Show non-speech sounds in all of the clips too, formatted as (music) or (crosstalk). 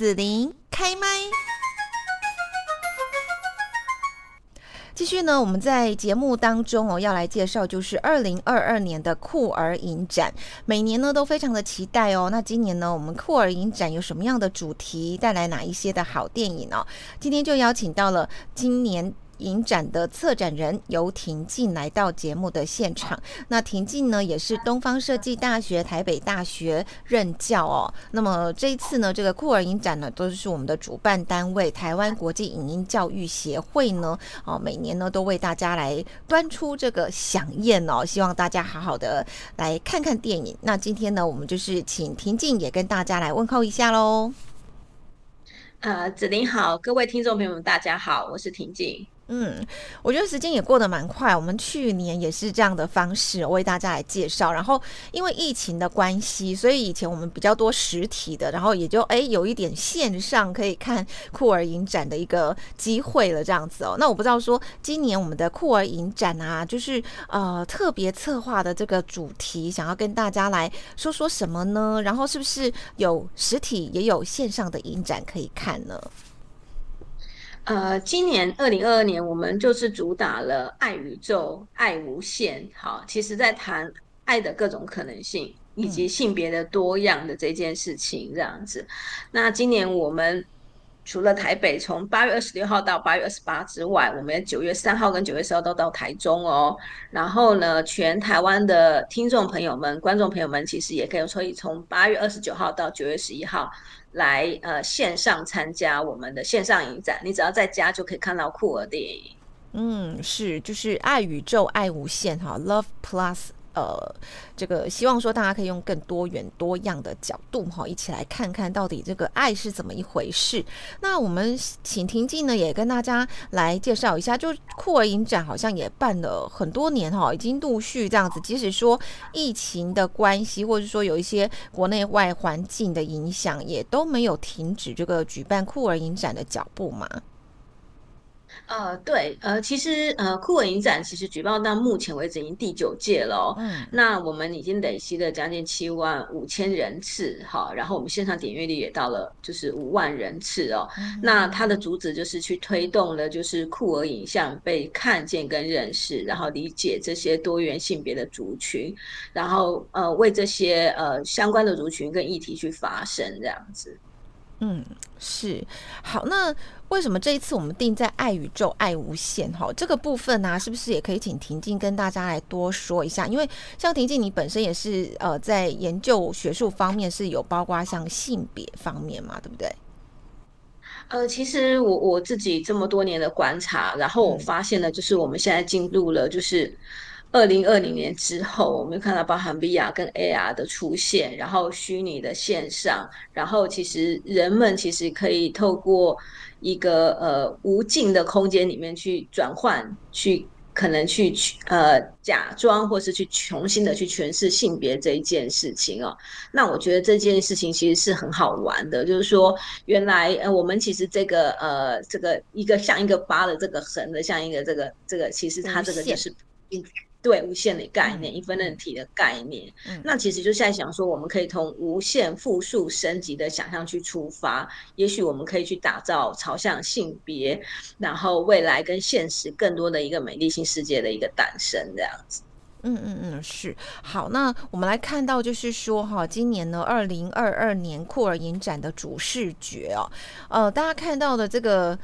子琳开麦。继续呢，我们在节目当中哦，要来介绍就是二零二二年的酷儿影展，每年呢都非常的期待哦。那今年呢，我们酷儿影展有什么样的主题，带来哪一些的好电影呢？今天就邀请到了今年。影展的策展人由婷静来到节目的现场。那婷静呢，也是东方设计大学、台北大学任教哦。那么这一次呢，这个酷儿影展呢，都是我们的主办单位台湾国际影音教育协会呢，哦，每年呢都为大家来端出这个飨宴哦，希望大家好好的来看看电影。那今天呢，我们就是请婷静也跟大家来问候一下喽。呃，子琳好，各位听众朋友们，大家好，我是婷静。嗯，我觉得时间也过得蛮快。我们去年也是这样的方式为大家来介绍，然后因为疫情的关系，所以以前我们比较多实体的，然后也就哎有一点线上可以看酷儿影展的一个机会了，这样子哦。那我不知道说今年我们的酷儿影展啊，就是呃特别策划的这个主题，想要跟大家来说说什么呢？然后是不是有实体也有线上的影展可以看呢？呃，今年二零二二年，我们就是主打了爱宇宙、爱无限。好，其实在谈爱的各种可能性，以及性别的多样的这件事情，这样子。那今年我们。除了台北从八月二十六号到八月二十八之外，我们九月三号跟九月四号都到台中哦。然后呢，全台湾的听众朋友们、观众朋友们，其实也可以从八月二十九号到九月十一号来呃线上参加我们的线上影展。你只要在家就可以看到酷儿电影。嗯，是，就是爱宇宙爱无限哈，Love Plus。呃，这个希望说大家可以用更多元多样的角度哈，一起来看看到底这个爱是怎么一回事。那我们请婷静呢，也跟大家来介绍一下，就酷儿影展好像也办了很多年哈，已经陆续这样子。即使说疫情的关系，或者说有一些国内外环境的影响，也都没有停止这个举办酷儿影展的脚步嘛。呃，对，呃，其实呃，酷我影展其实举办到目前为止已经第九届了，嗯，那我们已经累积了将近七万五千人次，哈，然后我们线上点阅率也到了就是五万人次哦，那它的主旨就是去推动了就是酷儿影像被看见跟认识，然后理解这些多元性别的族群，然后呃为这些呃相关的族群跟议题去发声这样子。嗯，是好。那为什么这一次我们定在爱宇宙、爱无限？哈，这个部分呢，是不是也可以请婷静跟大家来多说一下？因为像婷静，你本身也是呃，在研究学术方面是有包括像性别方面嘛，对不对？呃，其实我我自己这么多年的观察，然后我发现呢，就是我们现在进入了就是。二零二零年之后，我们看到包含 VR 跟 AR 的出现，然后虚拟的线上，然后其实人们其实可以透过一个呃无尽的空间里面去转换，去可能去去呃假装或是去重新的去诠释性别这一件事情哦。那我觉得这件事情其实是很好玩的，就是说原来呃我们其实这个呃这个一个像一个八的这个横的像一个这个这个，其实它这个就是。对无限的概念，一分论体的概念，那其实就在想说，我们可以从无限复数升级的想象去出发，也许我们可以去打造朝向性别，然后未来跟现实更多的一个美丽新世界的一个诞生，这样子。嗯嗯嗯，是好。那我们来看到，就是说哈，今年呢，二零二二年酷儿影展的主视觉哦，呃，大家看到的这个。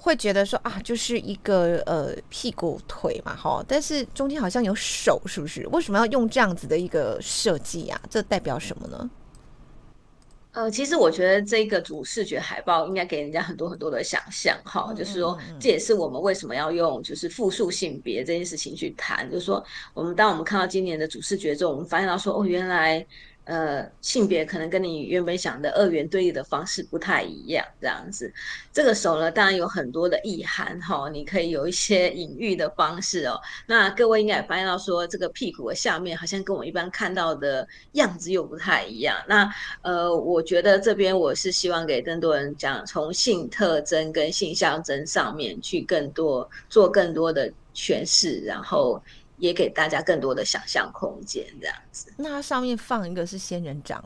会觉得说啊，就是一个呃屁股腿嘛，哈，但是中间好像有手，是不是？为什么要用这样子的一个设计啊？这代表什么呢？呃，其实我觉得这个主视觉海报应该给人家很多很多的想象，哈，就是说这也是我们为什么要用就是复数性别这件事情去谈，就是说我们当我们看到今年的主视觉之后，我们发现到说哦，原来。呃，性别可能跟你原本想的二元对立的方式不太一样，这样子。这个手呢，当然有很多的意涵哈，你可以有一些隐喻的方式哦。那各位应该也发现到说，这个屁股的下面好像跟我一般看到的样子又不太一样。那呃，我觉得这边我是希望给更多人讲，从性特征跟性象征上面去更多做更多的诠释，然后。也给大家更多的想象空间，这样子。那它上面放一个是仙人掌，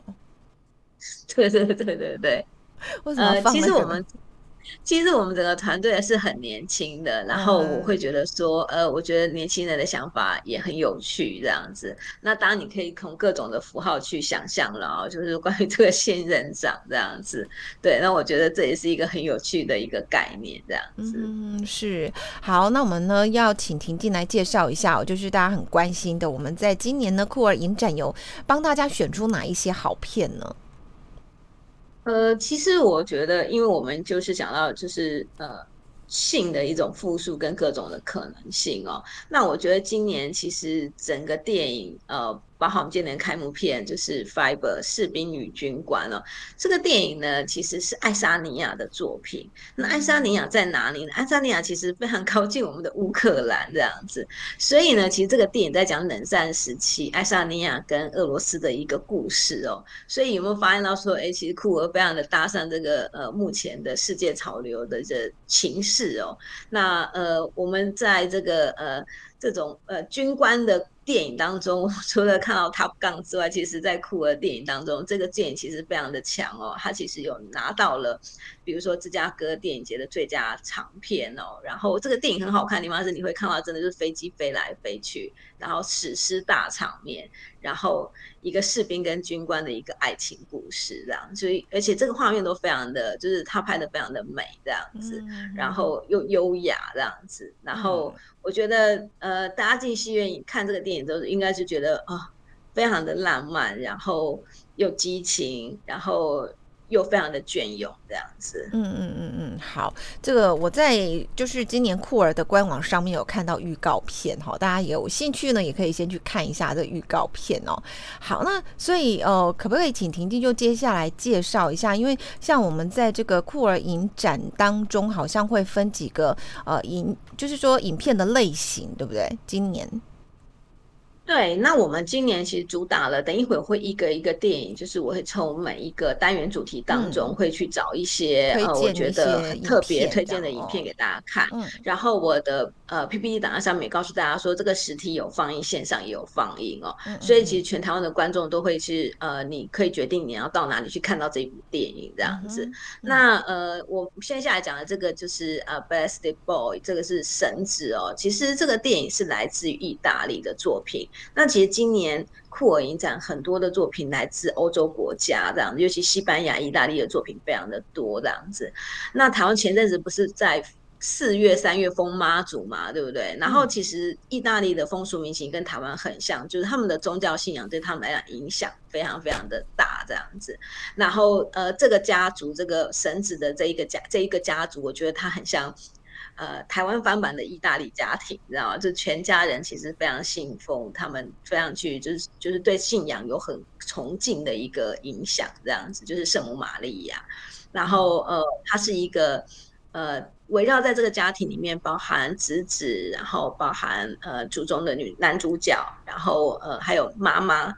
(laughs) 对对对对对。为什么放那个？其实我们。其实我们整个团队是很年轻的，然后我会觉得说，呃，我觉得年轻人的想法也很有趣，这样子。那当然你可以从各种的符号去想象了，就是关于这个仙人掌这样子。对，那我觉得这也是一个很有趣的一个概念，这样子。嗯，是。好，那我们呢要请婷婷来介绍一下，就是大家很关心的，我们在今年呢酷儿影展有帮大家选出哪一些好片呢？呃，其实我觉得，因为我们就是讲到，就是呃，性的一种复述跟各种的可能性哦。那我觉得今年其实整个电影呃。包括我们今年开幕片就是《Fiber 士兵与军官》了。这个电影呢，其实是爱沙尼亚的作品。那爱沙尼亚在哪里呢？爱沙尼亚其实非常靠近我们的乌克兰这样子。所以呢，其实这个电影在讲冷战时期爱沙尼亚跟俄罗斯的一个故事哦。所以有没有发现到说，哎，其实库尔非常的搭上这个呃目前的世界潮流的这情势哦。那呃，我们在这个呃这种呃军官的。电影当中，(laughs) 除了看到 Top Gun 之外，其实在酷儿电影当中，这个电影其实非常的强哦。他其实有拿到了，比如说芝加哥电影节的最佳长片哦。然后这个电影很好看的地方是，你会看到真的就是飞机飞来飞去，然后史诗大场面，然后一个士兵跟军官的一个爱情故事这样。所以，而且这个画面都非常的，就是他拍的非常的美这样子，然后又优雅这样子，然后。我觉得，呃，大家进戏院看这个电影都应该是觉得啊，非常的浪漫，然后又激情，然后。又非常的隽永，这样子。嗯嗯嗯嗯，好，这个我在就是今年酷儿的官网上面有看到预告片哈，大家有兴趣呢，也可以先去看一下这预告片哦。好，那所以呃，可不可以请婷婷就接下来介绍一下？因为像我们在这个酷儿影展当中，好像会分几个呃影，就是说影片的类型，对不对？今年。对，那我们今年其实主打了，等一会儿会一个一个电影，就是我会从每一个单元主题当中会去找一些呃，我觉得很特别推荐的影片给大家看。然后我的呃 PPT 档案上面也告诉大家说，这个实体有放映，线上也有放映哦。所以其实全台湾的观众都会是呃，你可以决定你要到哪里去看到这一部电影这样子。那呃，我现在下来讲的这个就是呃 Best Boy，这个是神子哦。其实这个电影是来自于意大利的作品。那其实今年酷尔影展很多的作品来自欧洲国家，这样子，尤其西班牙、意大利的作品非常的多，这样子。那台湾前阵子不是在四月、三月封妈祖嘛，对不对？然后其实意大利的风俗民情跟台湾很像，就是他们的宗教信仰对他们来讲影响非常非常的大，这样子。然后呃，这个家族这个神子的这一个家这一个家族，我觉得他很像。呃，台湾翻版的意大利家庭，你知道吗？就全家人其实非常信奉，他们非常去就是就是对信仰有很崇敬的一个影响，这样子就是圣母玛利亚。然后呃，他是一个呃围绕在这个家庭里面，包含侄子，然后包含呃主中的女男主角，然后呃还有妈妈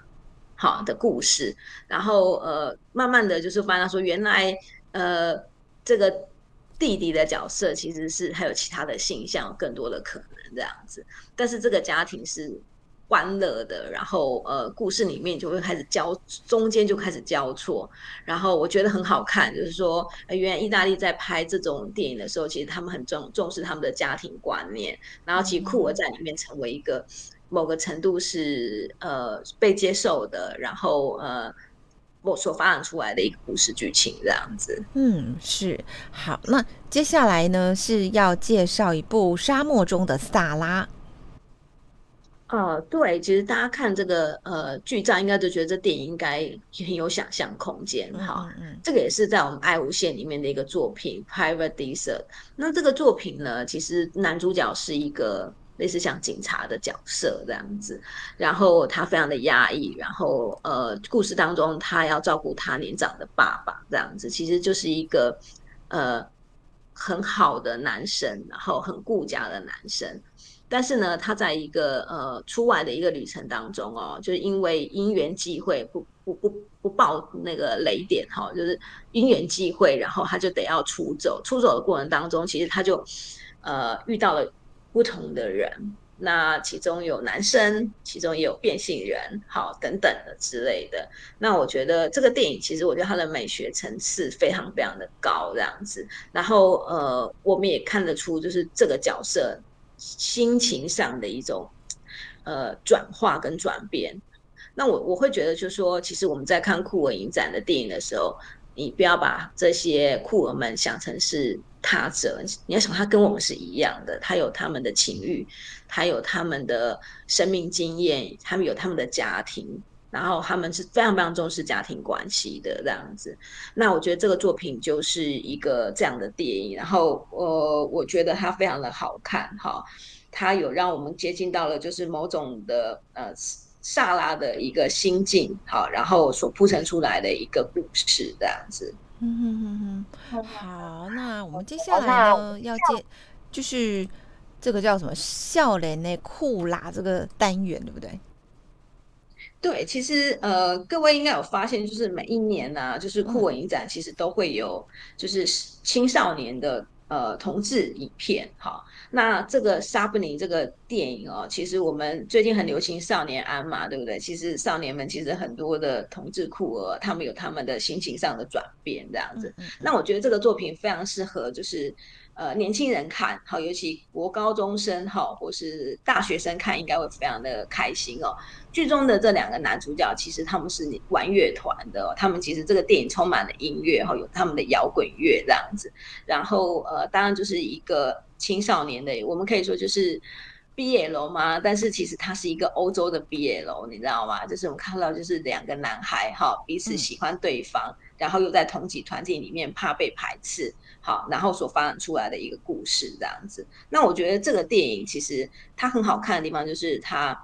好的故事。然后呃慢慢的就是发现说，原来呃这个。弟弟的角色其实是还有其他的形象，更多的可能这样子。但是这个家庭是欢乐的，然后呃，故事里面就会开始交，中间就开始交错。然后我觉得很好看，就是说，原来意大利在拍这种电影的时候，其实他们很重重视他们的家庭观念。然后其实库尔在里面成为一个某个程度是呃被接受的，然后呃。我所发展出来的一个故事剧情这样子，嗯，是好。那接下来呢是要介绍一部《沙漠中的萨拉》。呃，对，其实大家看这个呃剧照，应该都觉得这电影应该很有想象空间。哈，嗯，这个也是在我们爱无限里面的一个作品《Private Desert》。那这个作品呢，其实男主角是一个。类似像警察的角色这样子，然后他非常的压抑，然后呃，故事当中他要照顾他年长的爸爸这样子，其实就是一个呃很好的男生，然后很顾家的男生，但是呢，他在一个呃出外的一个旅程当中哦，就是因为因缘际会，不不不不报那个雷点哈，就是因缘际会，然后他就得要出走，出走的过程当中，其实他就呃遇到了。不同的人，那其中有男生，其中也有变性人，好等等的之类的。那我觉得这个电影其实我觉得它的美学层次非常非常的高，这样子。然后呃，我们也看得出就是这个角色心情上的一种呃转化跟转变。那我我会觉得就是说，其实我们在看酷儿影展的电影的时候，你不要把这些酷儿们想成是。他者，你要想他跟我们是一样的，他有他们的情欲，他有他们的生命经验，他们有他们的家庭，然后他们是非常非常重视家庭关系的这样子。那我觉得这个作品就是一个这样的电影，然后呃，我觉得它非常的好看哈，它有让我们接近到了就是某种的呃萨拉的一个心境，好，然后所铺陈出来的一个故事这样子。嗯哼哼哼，好，那我们接下来呢要接，就是这个叫什么“笑脸呢酷啦”这个单元，对不对？对，其实呃，各位应该有发现，就是每一年呢，就是酷文影展其实都会有，就是青少年的。呃，同志影片，好，那这个《沙布尼》这个电影哦，其实我们最近很流行少年安嘛，对不对？其实少年们其实很多的同志酷儿，他们有他们的心情上的转变，这样子。那我觉得这个作品非常适合，就是。呃，年轻人看好，尤其国高中生哈，或是大学生看，应该会非常的开心哦。剧中的这两个男主角，其实他们是玩乐团的，他们其实这个电影充满了音乐哈，有他们的摇滚乐这样子。然后呃，当然就是一个青少年的，我们可以说就是毕业楼嘛，但是其实它是一个欧洲的毕业楼，你知道吗？就是我们看到就是两个男孩哈，彼此喜欢对方，然后又在同级团体里面怕被排斥。好，然后所发展出来的一个故事这样子。那我觉得这个电影其实它很好看的地方就是它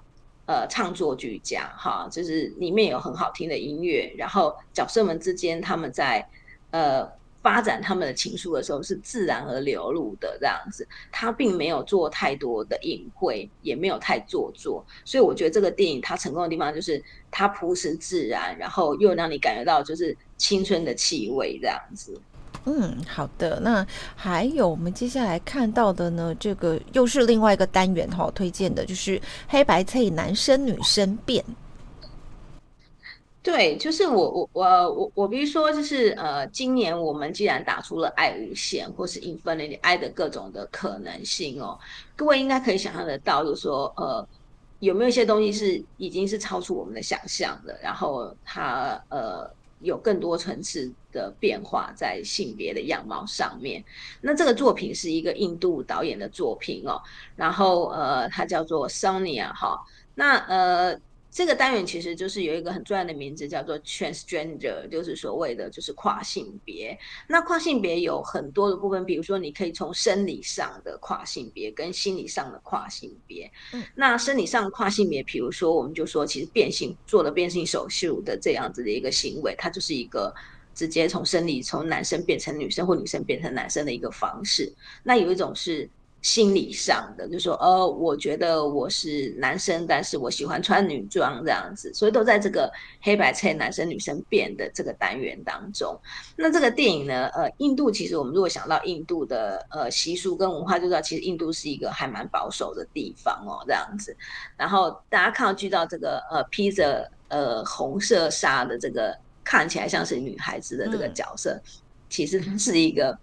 呃唱作俱佳哈，就是里面有很好听的音乐，然后角色们之间他们在呃发展他们的情愫的时候是自然而流露的这样子，它并没有做太多的隐晦，也没有太做作，所以我觉得这个电影它成功的地方就是它朴实自然，然后又让你感觉到就是青春的气味这样子。嗯，好的。那还有我们接下来看到的呢，这个又是另外一个单元哈，推荐的就是黑白配男生女生变。对，就是我我我我我，比如说就是呃，今年我们既然打出了爱无限或是 infinity 爱的各种的可能性哦，各位应该可以想象得到，就是说呃，有没有一些东西是已经是超出我们的想象的，然后它呃。有更多层次的变化在性别的样貌上面。那这个作品是一个印度导演的作品哦，然后呃，他叫做 Sonia 哈，那呃。这个单元其实就是有一个很重要的名字，叫做 transgender，就是所谓的就是跨性别。那跨性别有很多的部分，比如说你可以从生理上的跨性别跟心理上的跨性别。嗯，那生理上跨性别，比如说我们就说，其实变性做了变性手术的这样子的一个行为，它就是一个直接从生理从男生变成女生或女生变成男生的一个方式。那有一种是。心理上的，就说，呃，我觉得我是男生，但是我喜欢穿女装这样子，所以都在这个黑白配男生女生变的这个单元当中。那这个电影呢，呃，印度其实我们如果想到印度的呃习俗跟文化，就知道其实印度是一个还蛮保守的地方哦，这样子。然后大家看到剧到这个呃披着呃红色纱的这个看起来像是女孩子的这个角色，其实是一个。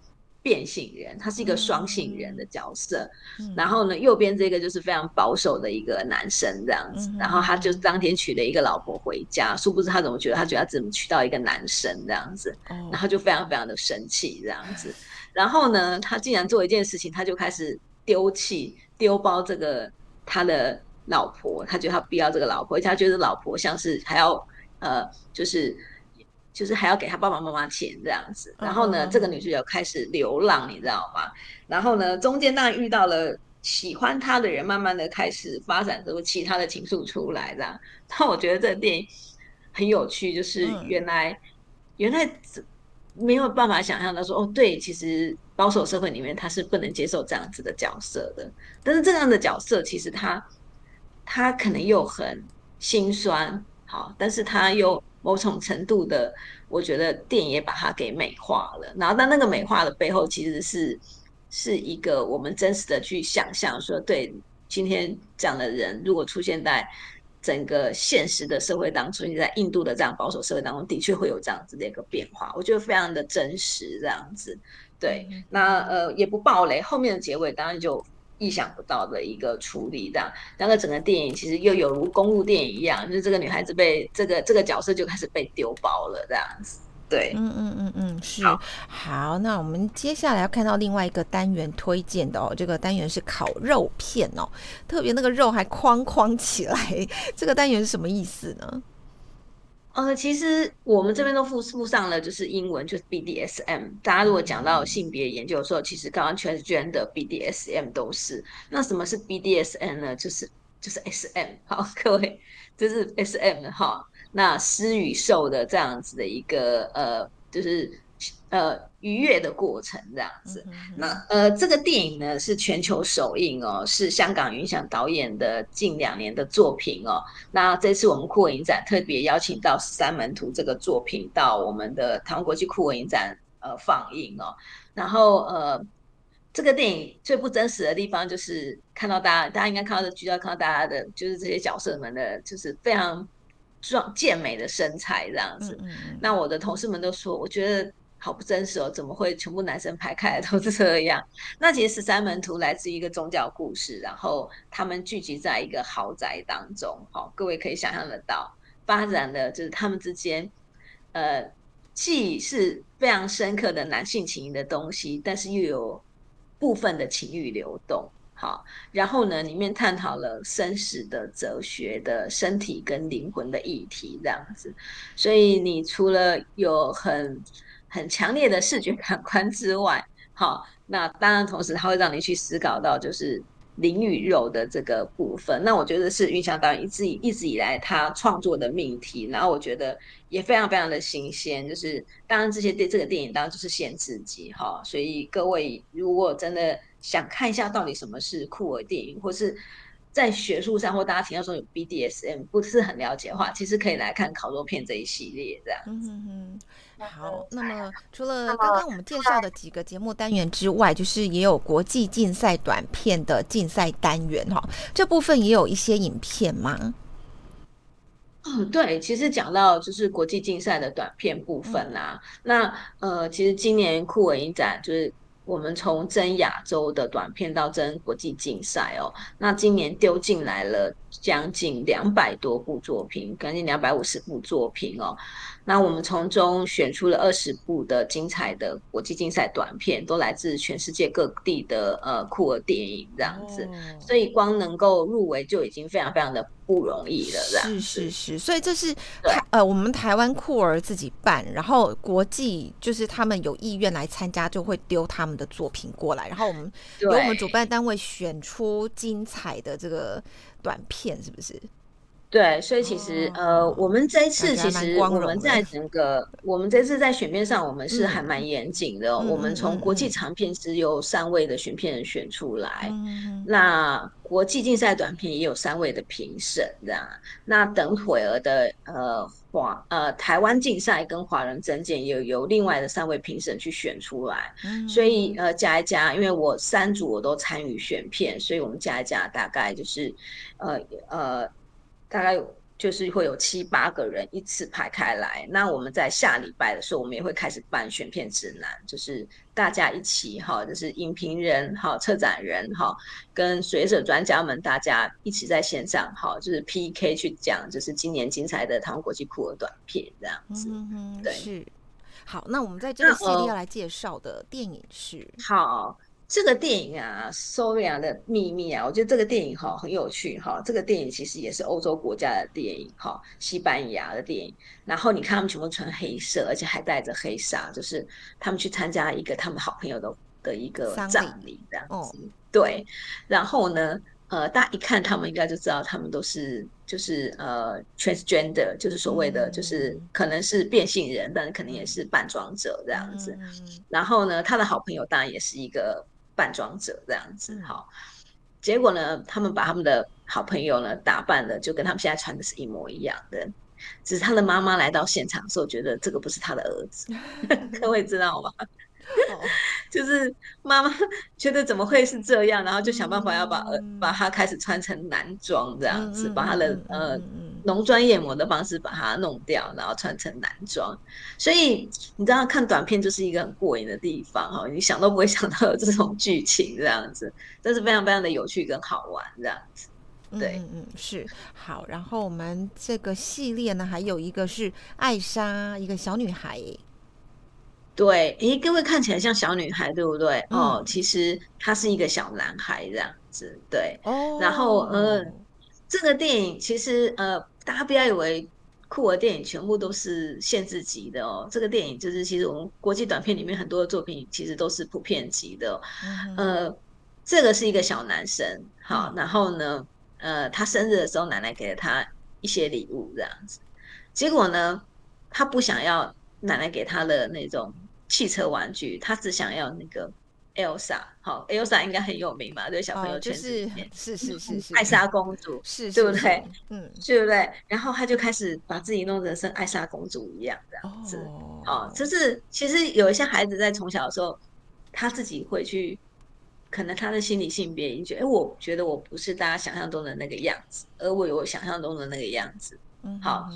变性人，他是一个双性人的角色。然后呢，右边这个就是非常保守的一个男生这样子。然后他就当天娶了一个老婆回家，殊不知他怎么觉得，他觉得他怎么娶到一个男生这样子，然后就非常非常的生气这样子。然后呢，他竟然做一件事情，他就开始丢弃、丢包这个他的老婆。他觉得他不要这个老婆，而且他觉得老婆像是还要呃，就是。就是还要给他爸爸妈妈钱这样子，然后呢，这个女主角开始流浪，你知道吗？然后呢，中间当然遇到了喜欢她的人，慢慢的开始发展出其他的情愫出来，这样。但我觉得这个电影很有趣，就是原来原来没有办法想象到说，哦，对，其实保守社会里面他是不能接受这样子的角色的，但是这样的角色其实他他可能又很心酸，好，但是他又。某种程度的，我觉得电影也把它给美化了。然后，但那个美化的背后，其实是是一个我们真实的去想象，说对今天这样的人如果出现在整个现实的社会当中，在印度的这样保守社会当中，的确会有这样子的一个变化，我觉得非常的真实，这样子。对，那呃也不暴雷，后面的结尾当然就意想不到的一个处理，这样，那个整个电影其实又有如公路电影一样，就是这个女孩子被这个这个角色就开始被丢包了，这样子。对，嗯嗯嗯嗯，是好。那我们接下来要看到另外一个单元推荐的哦，这个单元是烤肉片哦，特别那个肉还框框起来，(laughs) 这个单元是什么意思呢？呃，其实我们这边都附附上了，就是英文，就是 BDSM。大家如果讲到性别研究的时候，其实刚刚全是捐的 BDSM 都是。那什么是 BDSM 呢？就是就是 SM。好，各位，这是 SM 哈。那施与受的这样子的一个呃，就是呃愉悦的过程这样子。那呃，这个电影呢是全球首映哦，是香港云想导演的近两年的作品哦。那这次我们酷影展特别邀请到《三门徒》这个作品到我们的台湾国际酷影展呃放映哦。然后呃，这个电影最不真实的地方就是看到大家，大家应该看到的剧照，看到大家的就是这些角色们的，就是非常。壮健美的身材这样子，那我的同事们都说，我觉得好不真实哦，怎么会全部男生排开来都是这样？那其实十三门徒来自一个宗教故事，然后他们聚集在一个豪宅当中，好，各位可以想象得到，发展的就是他们之间，呃，既是非常深刻的男性情谊的东西，但是又有部分的情欲流动。好，然后呢，里面探讨了生死的哲学的身体跟灵魂的议题，这样子。所以你除了有很很强烈的视觉感官之外，好，那当然同时它会让你去思考到就是灵与肉的这个部分。那我觉得是云翔导演一直一直以来他创作的命题，然后我觉得也非常非常的新鲜。就是当然这些电这个电影当然就是限制级哈，所以各位如果真的。想看一下到底什么是酷儿电影，或是在学术上或大家听到说有 BDSM 不是很了解的话，其实可以来看烤肉片这一系列这样。嗯好，那么除了刚刚我们介绍的几个节目单元之外，就是也有国际竞赛短片的竞赛单元哈，这部分也有一些影片吗？哦，对，其实讲到就是国际竞赛的短片部分啦，那呃，其实今年酷文影展就是。我们从真亚洲的短片到真国际竞赛哦，那今年丢进来了将近两百多部作品，将近两百五十部作品哦。那我们从中选出了二十部的精彩的国际竞赛短片，都来自全世界各地的呃酷儿电影这样子，所以光能够入围就已经非常非常的。不容易了，是是是，所以这是台呃，我们台湾酷儿自己办，然后国际就是他们有意愿来参加，就会丢他们的作品过来，然后我们由我们主办单位选出精彩的这个短片，是不是？对，所以其实呃，我们这一次其实我们在整个我们这次在选片上，我们是还蛮严谨的。我们从国际长片只有三位的选片人选出来，那国际竞赛短片也有三位的评审，这样。那等会儿的呃华呃台湾竞赛跟华人整件也由另外的三位评审去选出来。所以呃加一加，因为我三组我都参与选片，所以我们加一加大概就是呃呃。大概有就是会有七八个人一次排开来，那我们在下礼拜的时候，我们也会开始办选片指南，就是大家一起哈，就是影评人哈、策展人哈，跟学者专家们大家一起在线上哈，就是 PK 去讲，就是今年精彩的台湾国际酷儿短片这样子。对，是。好，那我们在这个系列要来介绍的电影是好。这个电影啊，《Soria 的秘密》啊，我觉得这个电影哈很有趣哈。这个电影其实也是欧洲国家的电影哈，西班牙的电影。然后你看他们全部穿黑色，而且还带着黑纱，就是他们去参加一个他们好朋友的的一个葬礼这样子。对。然后呢，呃，大家一看他们应该就知道他们都是就是呃 transgender，就是所谓的就是可能是变性人，但是肯定也是扮装者这样子。然后呢，他的好朋友当然也是一个。扮装者这样子，好，结果呢，他们把他们的好朋友呢打扮的就跟他们现在穿的是一模一样的，只是他的妈妈来到现场的时候，觉得这个不是他的儿子，(laughs) (laughs) 各位知道吗？(laughs) 就是妈妈觉得怎么会是这样，然后就想办法要把呃把他开始穿成男装这样子，把他的呃浓妆艳抹的方式把它弄掉，然后穿成男装。所以你知道看短片就是一个很过瘾的地方哈，你想都不会想到有这种剧情这样子，这是非常非常的有趣跟好玩这样子。对，嗯嗯是好。然后我们这个系列呢，还有一个是艾莎，一个小女孩。对，诶，各位看起来像小女孩，对不对？哦，其实他是一个小男孩这样子。对，哦。然后，呃，这个电影其实，呃，大家不要以为酷儿电影全部都是限制级的哦。这个电影就是，其实我们国际短片里面很多的作品其实都是普遍级的。呃，这个是一个小男生，好，然后呢？呃，他生日的时候，奶奶给了他一些礼物，这样子。结果呢，他不想要奶奶给他的那种汽车玩具，他只想要那个 Elsa。好，Elsa 应该很有名嘛，对小朋友圈是是是是是艾莎公主，是，对不对？嗯，对不对？然后他就开始把自己弄得像艾莎公主一样这样子。哦，就是其实有一些孩子在从小的时候，他自己会去。可能他的心理性别已经觉得，哎，我觉得我不是大家想象中的那个样子，而我有我想象中的那个样子。嗯，好，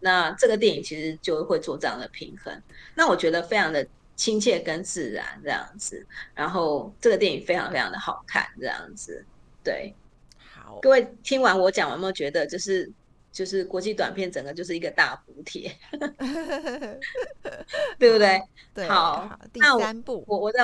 那这个电影其实就会做这样的平衡。那我觉得非常的亲切跟自然这样子，然后这个电影非常非常的好看这样子。对，好，各位听完我讲，有没有觉得就是就是国际短片整个就是一个大补贴，(laughs) 对不对？(laughs) 对，好，第三部，我我在。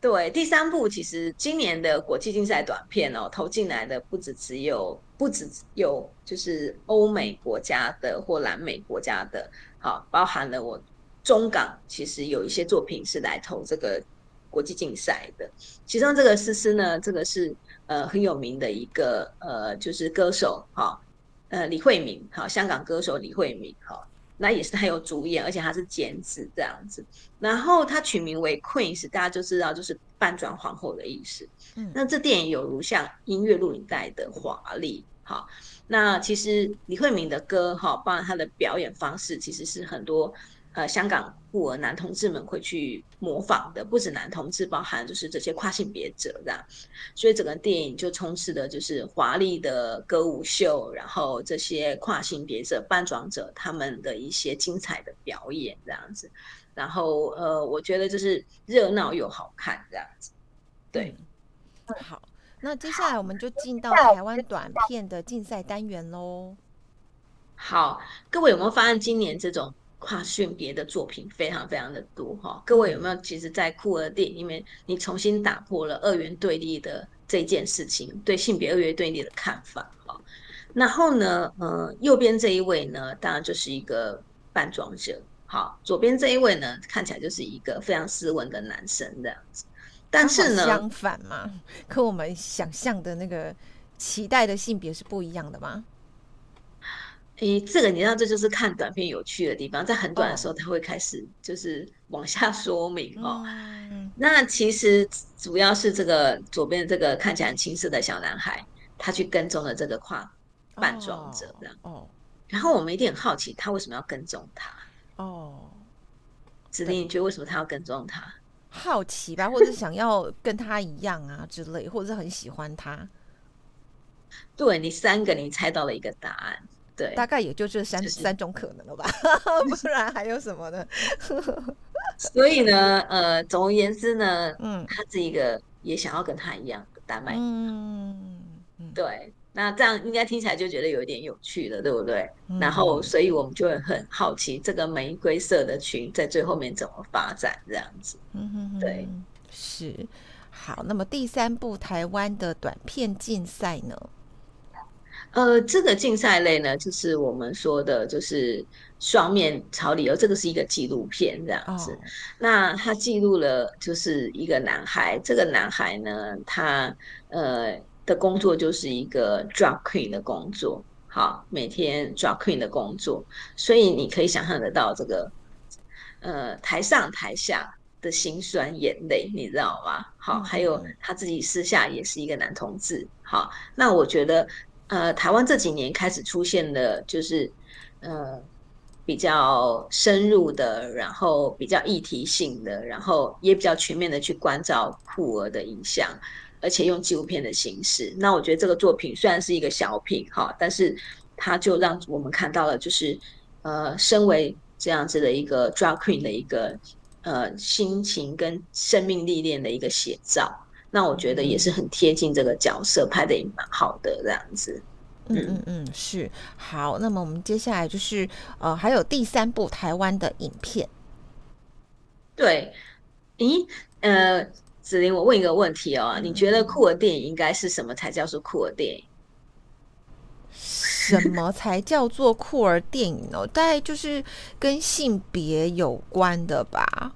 对，第三部其实今年的国际竞赛短片哦，投进来的不止只有，不止有就是欧美国家的或南美国家的，好，包含了我中港，其实有一些作品是来投这个国际竞赛的。其中这个思思呢，这个是呃很有名的一个呃就是歌手，哈，呃李慧敏，哈，香港歌手李慧敏，哈。那也是他有主演，而且他是剪纸这样子。然后他取名为 Queen，大家就知道就是扮装皇后的意思。嗯，那这电影有如像音乐录影带的华丽。好，那其实李慧敏的歌哈，包含她的表演方式，其实是很多。呃，香港孤儿男同志们会去模仿的，不止男同志，包含就是这些跨性别者这样，所以整个电影就充斥的就是华丽的歌舞秀，然后这些跨性别者、扮装者他们的一些精彩的表演这样子，然后呃，我觉得就是热闹又好看这样子。对，好，那接下来我们就进到台湾短片的竞赛单元喽。好，各位有没有发现今年这种？跨性别的作品非常非常的多哈，各位有没有？其实，在酷儿电影里面，你重新打破了二元对立的这件事情，对性别二元对立的看法哈。然后呢，呃，右边这一位呢，当然就是一个扮装者，好，左边这一位呢，看起来就是一个非常斯文的男生这样子。但是呢，相反嘛，和我们想象的那个期待的性别是不一样的吗？诶，这个你知道，这就是看短片有趣的地方，在很短的时候，他会开始就是往下说明哦。那其实主要是这个左边这个看起来很青涩的小男孩，他去跟踪了这个跨扮装者这样。哦。然后我们一定很好奇，他为什么要跟踪他？哦。子林，你觉得为什么他要跟踪他？好奇吧，或者是想要跟他一样啊之类，或者是很喜欢他。(laughs) 对你三个，你猜到了一个答案。对，大概也就这三三种可能了吧，(laughs) 不然还有什么呢？(laughs) 所以呢，呃，总而言之呢，嗯，他是一个也想要跟他一样的丹麦，嗯，对，那这样应该听起来就觉得有一点有趣了，对不对？然后，所以我们就会很好奇这个玫瑰色的群在最后面怎么发展，这样子，嗯哼，对，是好。那么第三部台湾的短片竞赛呢？呃，这个竞赛类呢，就是我们说的，就是双面朝理由，这个是一个纪录片这样子。那他记录了，就是一个男孩，这个男孩呢，他呃的工作就是一个 drag queen 的工作，好，每天 drag queen 的工作，所以你可以想象得到这个呃台上台下的辛酸眼泪，你知道吗？好，还有他自己私下也是一个男同志，好，那我觉得。呃，台湾这几年开始出现的，就是呃，比较深入的，然后比较议题性的，然后也比较全面的去关照酷儿的影响，而且用纪录片的形式。那我觉得这个作品虽然是一个小品哈，但是它就让我们看到了，就是呃，身为这样子的一个 drag queen 的一个呃心情跟生命历练的一个写照。那我觉得也是很贴近这个角色，拍的也蛮好的这样子。嗯嗯嗯，是好。那么我们接下来就是呃，还有第三部台湾的影片。对，咦，呃，子琳，我问一个问题哦，你觉得酷儿电影应该是什么才叫做酷儿电影？什么才叫做酷儿电影哦？大概就是跟性别有关的吧。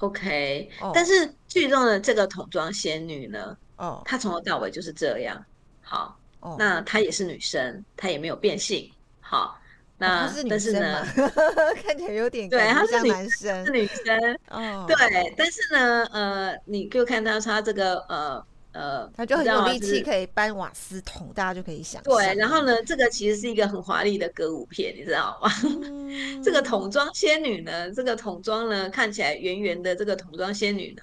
OK，但是剧中的这个童装仙女呢？哦，她从头到尾就是这样。好。那她也是女生，她也没有变性。好，那但是呢，(laughs) 看起来有点对，她是男生，是女生。哦，对，但是呢，呃，你就看到她这个呃呃，她就很有力气，可以搬瓦斯桶，大家就可以想。对，然后呢，这个其实是一个很华丽的歌舞片，你知道吗？(laughs) 这个桶装仙女呢，这个桶装呢，看起来圆圆的，这个桶装仙女呢，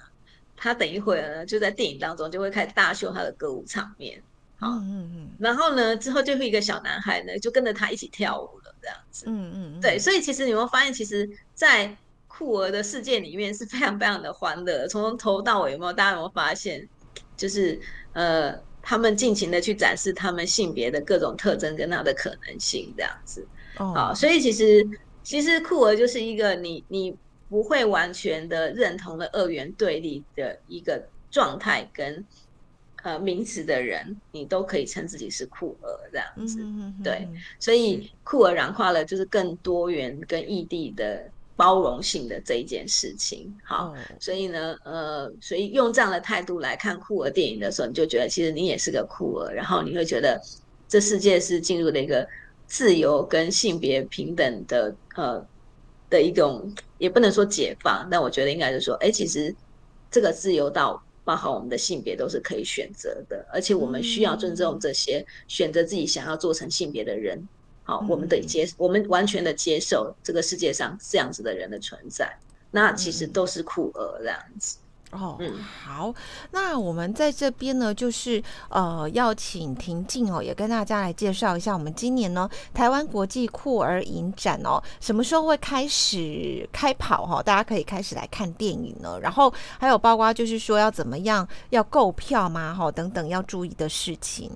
她等一会儿呢，就在电影当中就会开始大秀他的歌舞场面。嗯嗯嗯，然后呢，之后就会一个小男孩呢，就跟着他一起跳舞了，这样子。嗯嗯，对，所以其实你会发现，其实，在酷儿的世界里面是非常非常的欢乐，从头到尾有没有？大家有没有发现，就是呃，他们尽情的去展示他们性别的各种特征跟他的可能性，这样子。哦，所以其实其实酷儿就是一个你你不会完全的认同的二元对立的一个状态跟。呃，名词的人，你都可以称自己是酷儿这样子，对，所以酷儿软化了，就是更多元跟异地的包容性的这一件事情。好，所以呢，呃，所以用这样的态度来看酷儿电影的时候，你就觉得其实你也是个酷儿，然后你会觉得这世界是进入了一个自由跟性别平等的呃的一种，也不能说解放，但我觉得应该是说，哎，其实这个自由到。包含我们的性别都是可以选择的，而且我们需要尊重这些选择自己想要做成性别的人。好，我们得接，我们完全的接受这个世界上这样子的人的存在。那其实都是酷儿这样子。哦，嗯，好，那我们在这边呢，就是呃，要请婷静哦，也跟大家来介绍一下，我们今年呢，台湾国际酷儿影展哦，什么时候会开始开跑哈？大家可以开始来看电影呢。然后还有包括就是说要怎么样要购票吗？哈，等等要注意的事情。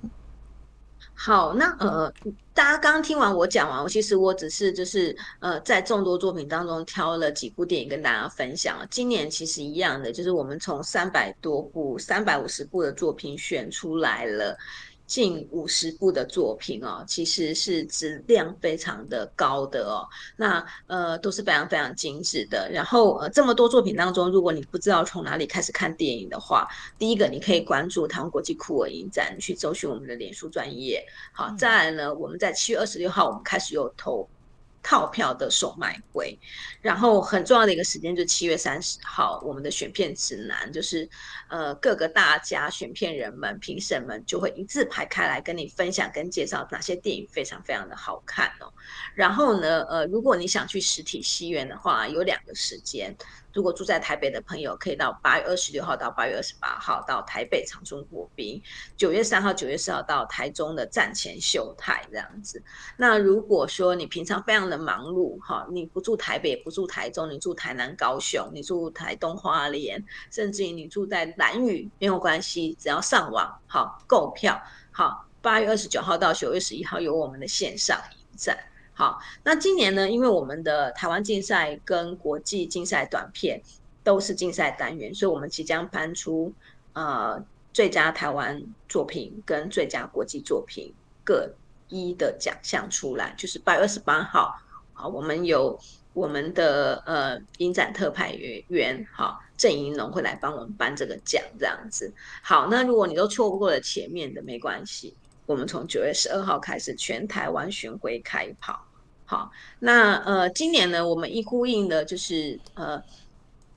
好，那呃，大家刚刚听完我讲完，我其实我只是就是呃，在众多作品当中挑了几部电影跟大家分享。今年其实一样的，就是我们从三百多部、三百五十部的作品选出来了。近五十部的作品哦，其实是质量非常的高的哦。那呃都是非常非常精致的。然后呃这么多作品当中，如果你不知道从哪里开始看电影的话，第一个你可以关注台湾国际酷儿影展，去搜寻我们的脸书专业。好，再来呢，我们在七月二十六号，我们开始有投。套票的首卖会，然后很重要的一个时间就是七月三十号，我们的选片指南就是，呃，各个大家选片人们、评审们就会一字排开来跟你分享跟介绍哪些电影非常非常的好看哦。然后呢，呃，如果你想去实体戏院的话，有两个时间。如果住在台北的朋友，可以到八月二十六号到八月二十八号到台北长春国宾；九月三号、九月四号到台中的站前秀泰这样子。那如果说你平常非常的忙碌，哈，你不住台北，不住台中，你住台南、高雄，你住台东花莲，甚至于你住在南屿，没有关系，只要上网好购票，好，八月二十九号到九月十一号有我们的线上影展。好，那今年呢？因为我们的台湾竞赛跟国际竞赛短片都是竞赛单元，所以我们即将颁出呃最佳台湾作品跟最佳国际作品各一的奖项出来。就是八月二十八号，好，我们有我们的呃影展特派员员，好郑银龙会来帮我们颁这个奖，这样子。好，那如果你都错过了前面的，没关系，我们从九月十二号开始全台湾巡回开跑。好，那呃，今年呢，我们一呼应的就是呃，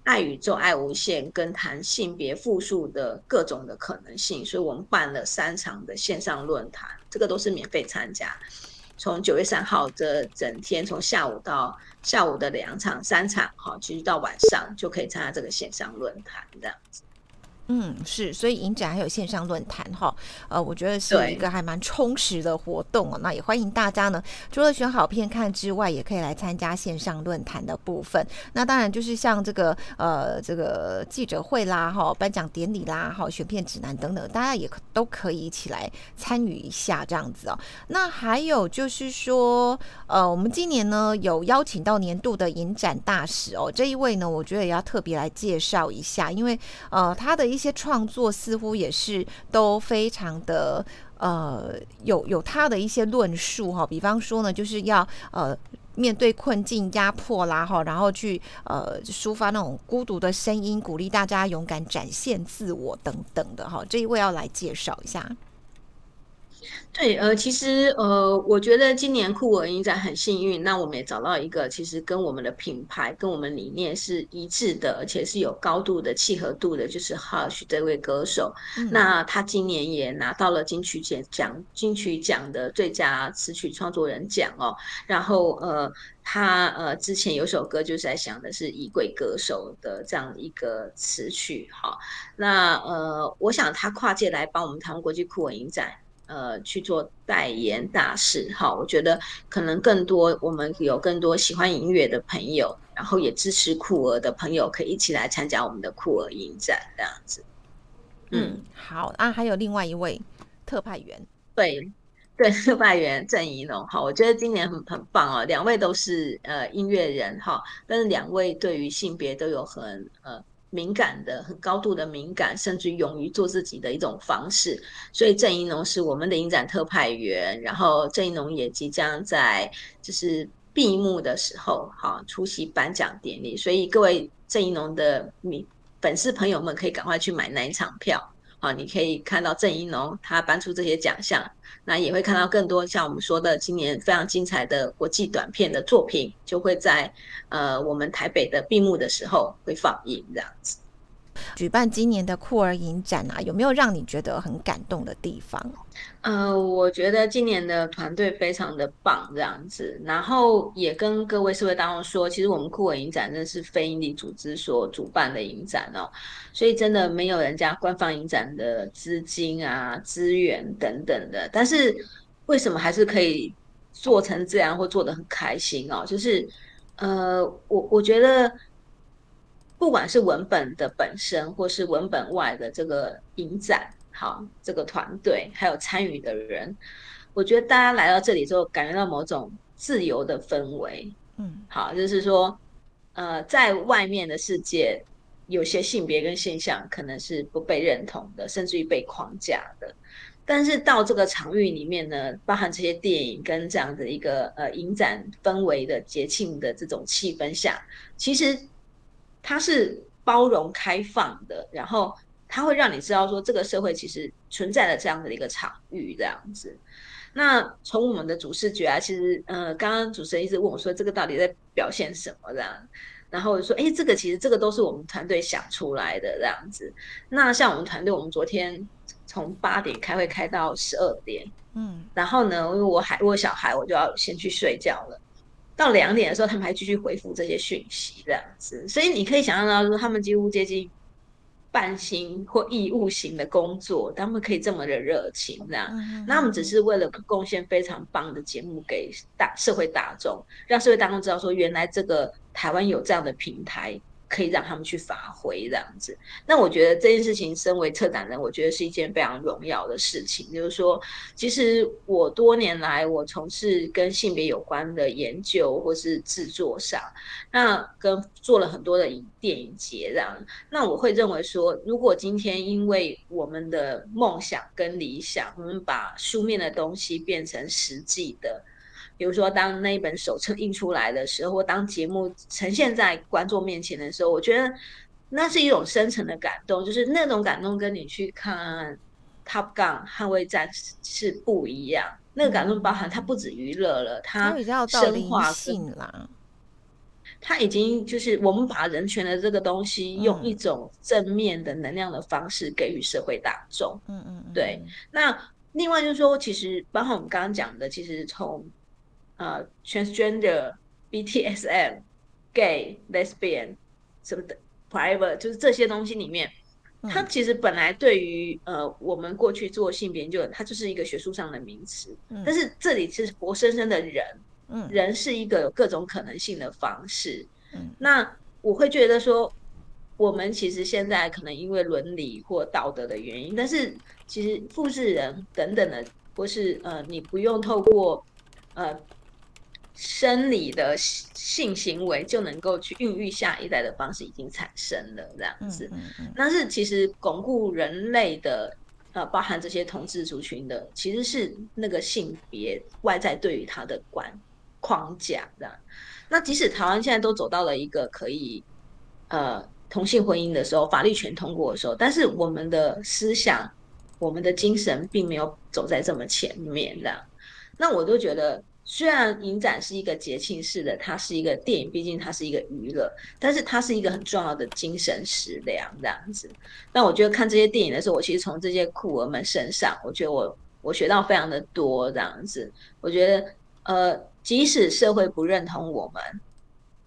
爱宇宙、爱无限跟谈性别复数的各种的可能性，所以我们办了三场的线上论坛，这个都是免费参加。从九月三号的整天，从下午到下午的两场、三场，哈，其实到晚上就可以参加这个线上论坛这样子。嗯，是，所以影展还有线上论坛哈，呃，我觉得是一个还蛮充实的活动哦。那也欢迎大家呢，除了选好片看之外，也可以来参加线上论坛的部分。那当然就是像这个呃这个记者会啦，哈，颁奖典礼啦，哈，选片指南等等，大家也都可以一起来参与一下这样子哦。那还有就是说，呃，我们今年呢有邀请到年度的影展大使哦，这一位呢，我觉得也要特别来介绍一下，因为呃他的一一些创作似乎也是都非常的呃有有他的一些论述哈，比方说呢，就是要呃面对困境压迫啦哈，然后去呃抒发那种孤独的声音，鼓励大家勇敢展现自我等等的哈。这一位要来介绍一下。对，呃，其实，呃，我觉得今年酷儿影展很幸运，那我们也找到一个其实跟我们的品牌、跟我们理念是一致的，而且是有高度的契合度的，就是 Hush 这位歌手。那他今年也拿到了金曲奖金曲奖的最佳词曲创作人奖哦。然后，呃，他呃之前有首歌就是在想的是衣柜歌手的这样一个词曲，哈。那呃，我想他跨界来帮我们台湾国际酷儿影展。呃，去做代言大使，哈，我觉得可能更多我们有更多喜欢音乐的朋友，然后也支持酷儿的朋友，可以一起来参加我们的酷儿影展这样子。嗯，好啊，还有另外一位特派员，对对，特派员郑怡农，哈，我觉得今年很很棒哦，两位都是呃音乐人，哈，但是两位对于性别都有很呃。敏感的、很高度的敏感，甚至勇于做自己的一种方式。所以郑一农是我们的影展特派员，然后郑一农也即将在就是闭幕的时候，哈，出席颁奖典礼。所以各位郑一农的名粉丝朋友们，可以赶快去买那一场票。啊，你可以看到郑一农他颁出这些奖项，那也会看到更多像我们说的今年非常精彩的国际短片的作品，就会在呃我们台北的闭幕的时候会放映这样子。举办今年的酷儿影展啊，有没有让你觉得很感动的地方？呃，我觉得今年的团队非常的棒，这样子，然后也跟各位社会大众说，其实我们酷儿影展真的是非营利组织所主办的影展哦，所以真的没有人家官方影展的资金啊、资源等等的，但是为什么还是可以做成这样，或做得很开心哦？就是呃，我我觉得。不管是文本的本身，或是文本外的这个影展，好，这个团队还有参与的人，我觉得大家来到这里之后，感觉到某种自由的氛围。嗯，好，就是说，呃，在外面的世界，有些性别跟现象可能是不被认同的，甚至于被框架的。但是到这个场域里面呢，包含这些电影跟这样的一个呃影展氛围的节庆的这种气氛下，其实。它是包容开放的，然后它会让你知道说这个社会其实存在了这样的一个场域这样子。那从我们的主视觉啊，其实呃，刚刚主持人一直问我说这个到底在表现什么这样，然后我就说，哎，这个其实这个都是我们团队想出来的这样子。那像我们团队，我们昨天从八点开会开到十二点，嗯，然后呢，因为我还我有小孩，我就要先去睡觉了。到两点的时候，他们还继续回复这些讯息，这样子，所以你可以想象到说，他们几乎接近半薪或义务型的工作，他们可以这么的热情，这样，那他们只是为了贡献非常棒的节目给大社会大众，让社会大众知道说，原来这个台湾有这样的平台。可以让他们去发挥这样子，那我觉得这件事情，身为策展人，我觉得是一件非常荣耀的事情。就是说，其实我多年来我从事跟性别有关的研究或是制作上，那跟做了很多的影电影节这样，那我会认为说，如果今天因为我们的梦想跟理想，我们把书面的东西变成实际的。比如说，当那一本手册印出来的时候，或当节目呈现在观众面前的时候，我觉得那是一种深层的感动，就是那种感动跟你去看《Top Gun》捍卫战士是不一样。那个感动包含它不止娱乐了，它深化性啦。它已经就是我们把人权的这个东西，用一种正面的能量的方式给予社会大众。嗯嗯，对。那另外就是说，其实包括我们刚刚讲的，其实从呃 transgender、BTSM、gay、lesbian 什么的 private，就是这些东西里面，它其实本来对于呃我们过去做性别研究，它就是一个学术上的名词，但是这里是活生生的人，嗯，人是一个有各种可能性的方式，嗯，那我会觉得说。我们其实现在可能因为伦理或道德的原因，但是其实复制人等等的，或是呃，你不用透过呃生理的性行为就能够去孕育下一代的方式已经产生了这样子。但是其实巩固人类的呃，包含这些同志族群的，其实是那个性别外在对于他的管框架这样。那即使台湾现在都走到了一个可以呃。同性婚姻的时候，法律全通过的时候，但是我们的思想、我们的精神并没有走在这么前面这样。那我都觉得，虽然影展是一个节庆式的，它是一个电影，毕竟它是一个娱乐，但是它是一个很重要的精神食粮这样子。那我觉得看这些电影的时候，我其实从这些酷儿们身上，我觉得我我学到非常的多这样子。我觉得，呃，即使社会不认同我们。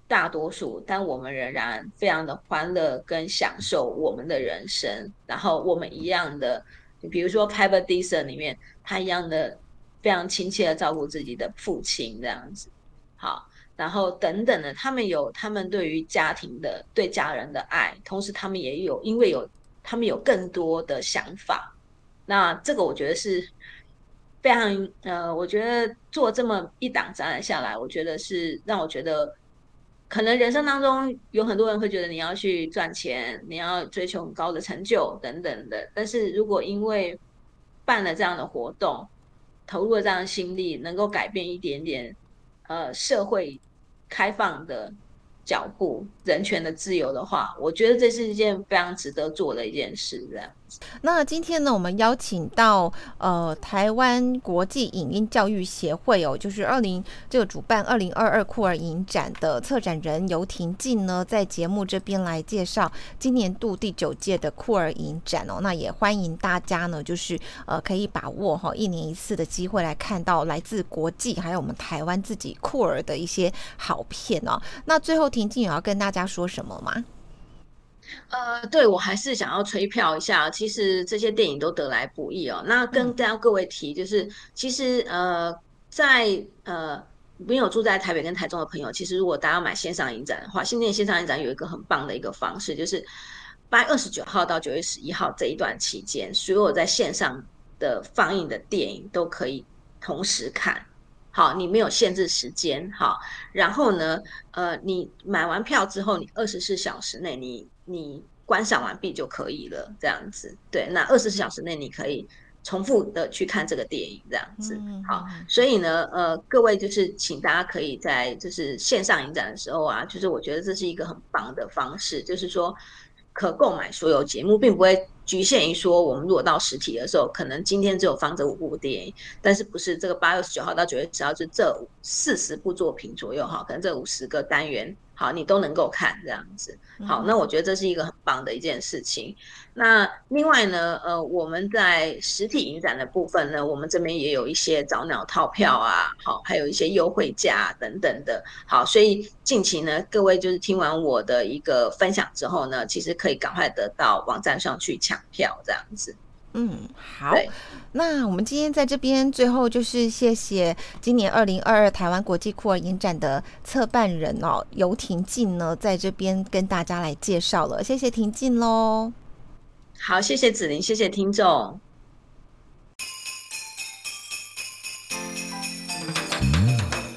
大多数，但我们仍然非常的欢乐跟享受我们的人生。然后我们一样的，你比如说《p a p e r d i s o n 里面，他一样的非常亲切的照顾自己的父亲这样子。好，然后等等的，他们有他们对于家庭的对家人的爱，同时他们也有因为有他们有更多的想法。那这个我觉得是非常呃，我觉得做这么一档展览下来，我觉得是让我觉得。可能人生当中有很多人会觉得你要去赚钱，你要追求很高的成就等等的。但是如果因为办了这样的活动，投入了这样的心力，能够改变一点点呃社会开放的。脚步人权的自由的话，我觉得这是一件非常值得做的一件事。这样，那今天呢，我们邀请到呃台湾国际影音教育协会哦，就是二零这个主办二零二二酷儿影展的策展人游婷静呢，在节目这边来介绍今年度第九届的酷儿影展哦。那也欢迎大家呢，就是呃可以把握哈一年一次的机会来看到来自国际还有我们台湾自己酷儿的一些好片哦。那最后。婷婷有要跟大家说什么吗？呃，对我还是想要吹票一下。其实这些电影都得来不易哦。那跟大家各位提，就是其实呃，在呃没有住在台北跟台中的朋友，其实如果大家买线上影展的话，新店线上影展有一个很棒的一个方式，就是八月二十九号到九月十一号这一段期间，所有在线上的放映的电影都可以同时看。好，你没有限制时间，好，然后呢，呃，你买完票之后，你二十四小时内，你你观赏完毕就可以了，这样子，对，那二十四小时内你可以重复的去看这个电影，这样子，好，所以呢，呃，各位就是请大家可以在就是线上影展的时候啊，就是我觉得这是一个很棒的方式，就是说可购买所有节目，并不会。局限于说，我们如果到实体的时候，可能今天只有放这五部电影，但是不是这个八月十九号到九月十号，就这四十部作品左右哈，可能这五十个单元。好，你都能够看这样子。好，那我觉得这是一个很棒的一件事情。那另外呢，呃，我们在实体影展的部分呢，我们这边也有一些早鸟套票啊，好，还有一些优惠价等等的。好，所以近期呢，各位就是听完我的一个分享之后呢，其实可以赶快得到网站上去抢票这样子。嗯，好。那我们今天在这边最后就是谢谢今年二零二二台湾国际酷儿影展的策办人哦，游婷静呢，在这边跟大家来介绍了，谢谢婷静喽。好，谢谢子琳，谢谢听众。